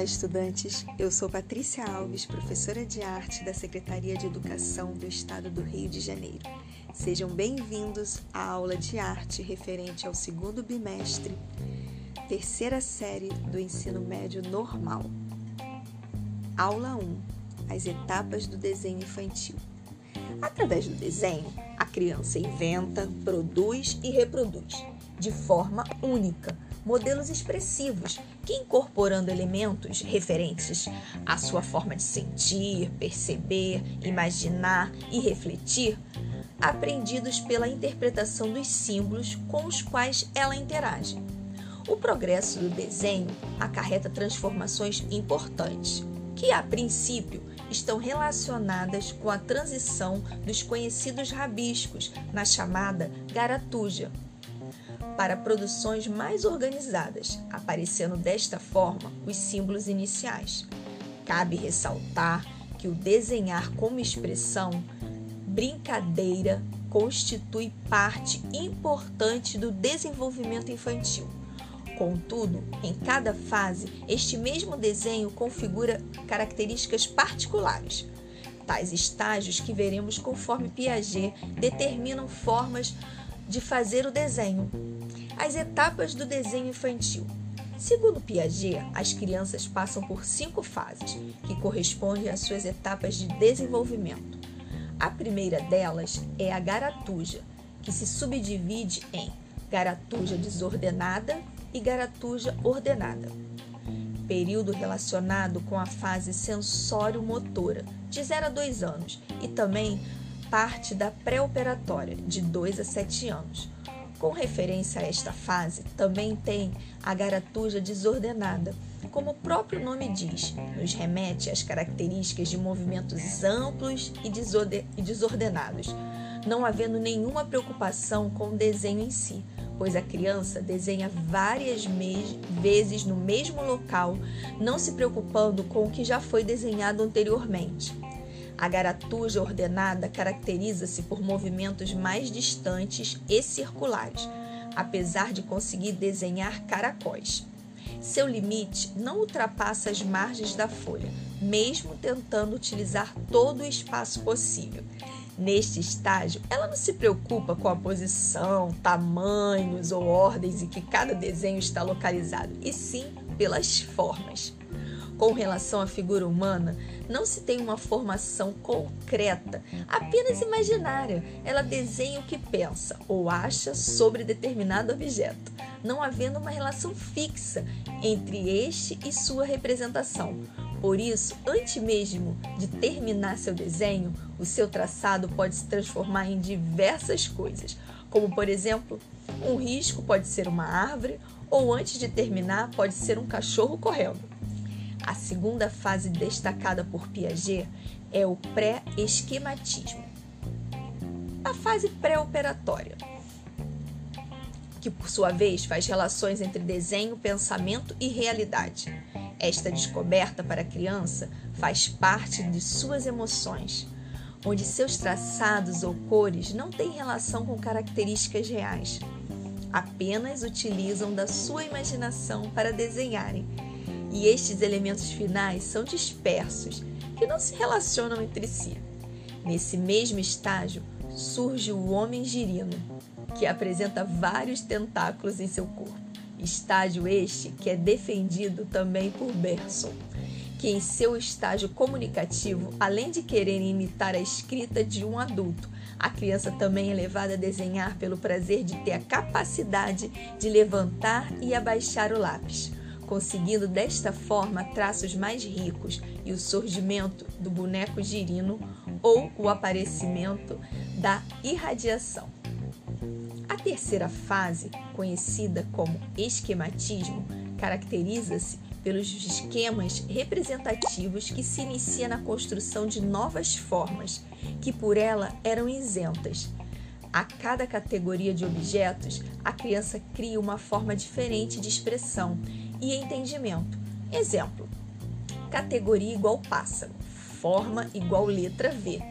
Olá, estudantes! Eu sou Patrícia Alves, professora de arte da Secretaria de Educação do Estado do Rio de Janeiro. Sejam bem-vindos à aula de arte referente ao segundo bimestre, terceira série do ensino médio normal. Aula 1: As etapas do desenho infantil. Através do desenho, a criança inventa, produz e reproduz, de forma única modelos expressivos que, incorporando elementos referentes à sua forma de sentir, perceber, imaginar e refletir, aprendidos pela interpretação dos símbolos com os quais ela interage. O progresso do desenho acarreta transformações importantes, que a princípio estão relacionadas com a transição dos conhecidos rabiscos na chamada garatuja, para produções mais organizadas, aparecendo desta forma os símbolos iniciais. Cabe ressaltar que o desenhar como expressão, brincadeira, constitui parte importante do desenvolvimento infantil. Contudo, em cada fase, este mesmo desenho configura características particulares. Tais estágios que veremos conforme Piaget determinam formas de fazer o desenho, as etapas do desenho infantil. Segundo Piaget, as crianças passam por cinco fases, que correspondem às suas etapas de desenvolvimento. A primeira delas é a garatuja, que se subdivide em garatuja desordenada e garatuja ordenada. Período relacionado com a fase sensório-motora, de 0 a 2 anos, e também parte da pré-operatória, de 2 a 7 anos com referência a esta fase, também tem a garatuja desordenada. Como o próprio nome diz, nos remete às características de movimentos amplos e desordenados, não havendo nenhuma preocupação com o desenho em si, pois a criança desenha várias vezes no mesmo local, não se preocupando com o que já foi desenhado anteriormente. A garatuja ordenada caracteriza-se por movimentos mais distantes e circulares, apesar de conseguir desenhar caracóis. Seu limite não ultrapassa as margens da folha, mesmo tentando utilizar todo o espaço possível. Neste estágio, ela não se preocupa com a posição, tamanhos ou ordens em que cada desenho está localizado, e sim pelas formas. Com relação à figura humana, não se tem uma formação concreta, apenas imaginária. Ela desenha o que pensa ou acha sobre determinado objeto, não havendo uma relação fixa entre este e sua representação. Por isso, antes mesmo de terminar seu desenho, o seu traçado pode se transformar em diversas coisas, como por exemplo, um risco pode ser uma árvore, ou antes de terminar, pode ser um cachorro correndo. A segunda fase destacada por Piaget é o pré-esquematismo. A fase pré-operatória, que por sua vez faz relações entre desenho, pensamento e realidade. Esta descoberta para a criança faz parte de suas emoções, onde seus traçados ou cores não têm relação com características reais, apenas utilizam da sua imaginação para desenharem e estes elementos finais são dispersos, que não se relacionam entre si. Nesse mesmo estágio surge o homem girino, que apresenta vários tentáculos em seu corpo. Estágio este que é defendido também por Bergson, que em seu estágio comunicativo, além de querer imitar a escrita de um adulto, a criança também é levada a desenhar pelo prazer de ter a capacidade de levantar e abaixar o lápis conseguindo desta forma traços mais ricos e o surgimento do boneco girino ou o aparecimento da irradiação. A terceira fase, conhecida como esquematismo, caracteriza-se pelos esquemas representativos que se inicia na construção de novas formas, que por ela eram isentas. A cada categoria de objetos, a criança cria uma forma diferente de expressão e entendimento. Exemplo: categoria igual pássaro, forma igual letra V.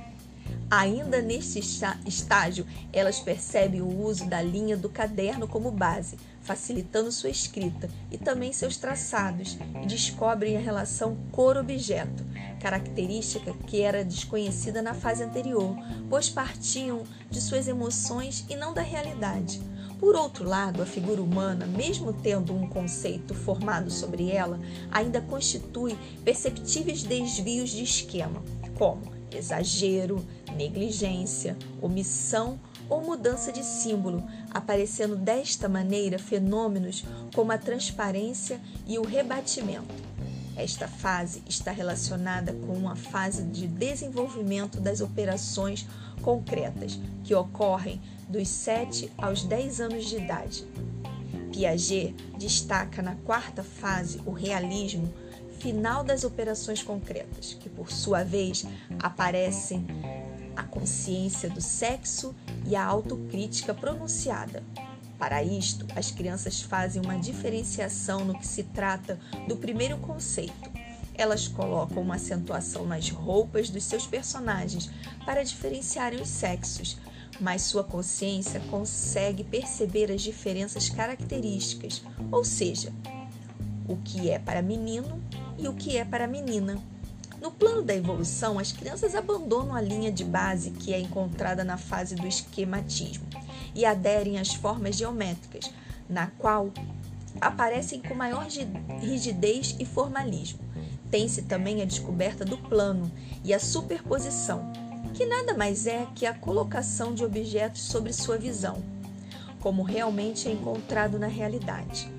Ainda neste estágio, elas percebem o uso da linha do caderno como base, facilitando sua escrita e também seus traçados, e descobrem a relação cor-objeto, característica que era desconhecida na fase anterior, pois partiam de suas emoções e não da realidade. Por outro lado, a figura humana, mesmo tendo um conceito formado sobre ela, ainda constitui perceptíveis desvios de esquema, como exagero, negligência, omissão ou mudança de símbolo, aparecendo desta maneira fenômenos como a transparência e o rebatimento. Esta fase está relacionada com uma fase de desenvolvimento das operações concretas, que ocorrem dos 7 aos 10 anos de idade. Piaget destaca na quarta fase o realismo final das operações concretas, que por sua vez aparecem a consciência do sexo e a autocrítica pronunciada. Para isto, as crianças fazem uma diferenciação no que se trata do primeiro conceito. Elas colocam uma acentuação nas roupas dos seus personagens para diferenciarem os sexos, mas sua consciência consegue perceber as diferenças características, ou seja, o que é para menino e o que é para menina. No plano da evolução, as crianças abandonam a linha de base que é encontrada na fase do esquematismo e aderem às formas geométricas, na qual aparecem com maior rigidez e formalismo. Tem-se também a descoberta do plano e a superposição, que nada mais é que a colocação de objetos sobre sua visão, como realmente é encontrado na realidade.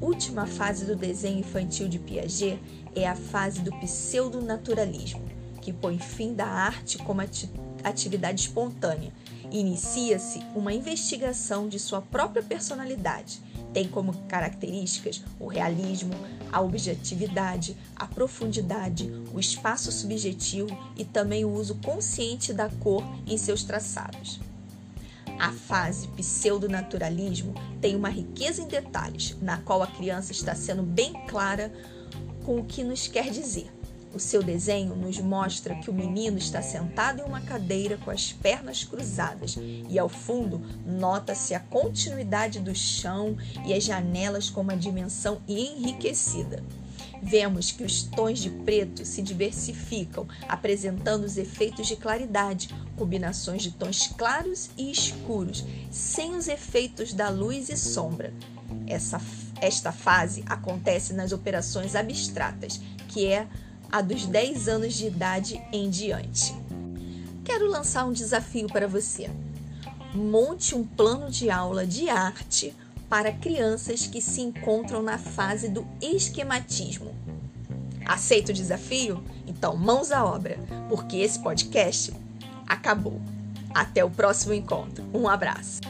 Última fase do desenho infantil de Piaget é a fase do pseudonaturalismo, que põe fim da arte como atividade espontânea. Inicia-se uma investigação de sua própria personalidade. Tem como características o realismo, a objetividade, a profundidade, o espaço subjetivo e também o uso consciente da cor em seus traçados. A fase pseudonaturalismo tem uma riqueza em detalhes, na qual a criança está sendo bem clara com o que nos quer dizer. O seu desenho nos mostra que o menino está sentado em uma cadeira com as pernas cruzadas e ao fundo nota-se a continuidade do chão e as janelas com uma dimensão enriquecida. Vemos que os tons de preto se diversificam, apresentando os efeitos de claridade, combinações de tons claros e escuros, sem os efeitos da luz e sombra. Essa, esta fase acontece nas operações abstratas, que é a dos 10 anos de idade em diante. Quero lançar um desafio para você. Monte um plano de aula de arte para crianças que se encontram na fase do esquematismo. Aceita o desafio? Então, mãos à obra, porque esse podcast acabou. Até o próximo encontro. Um abraço.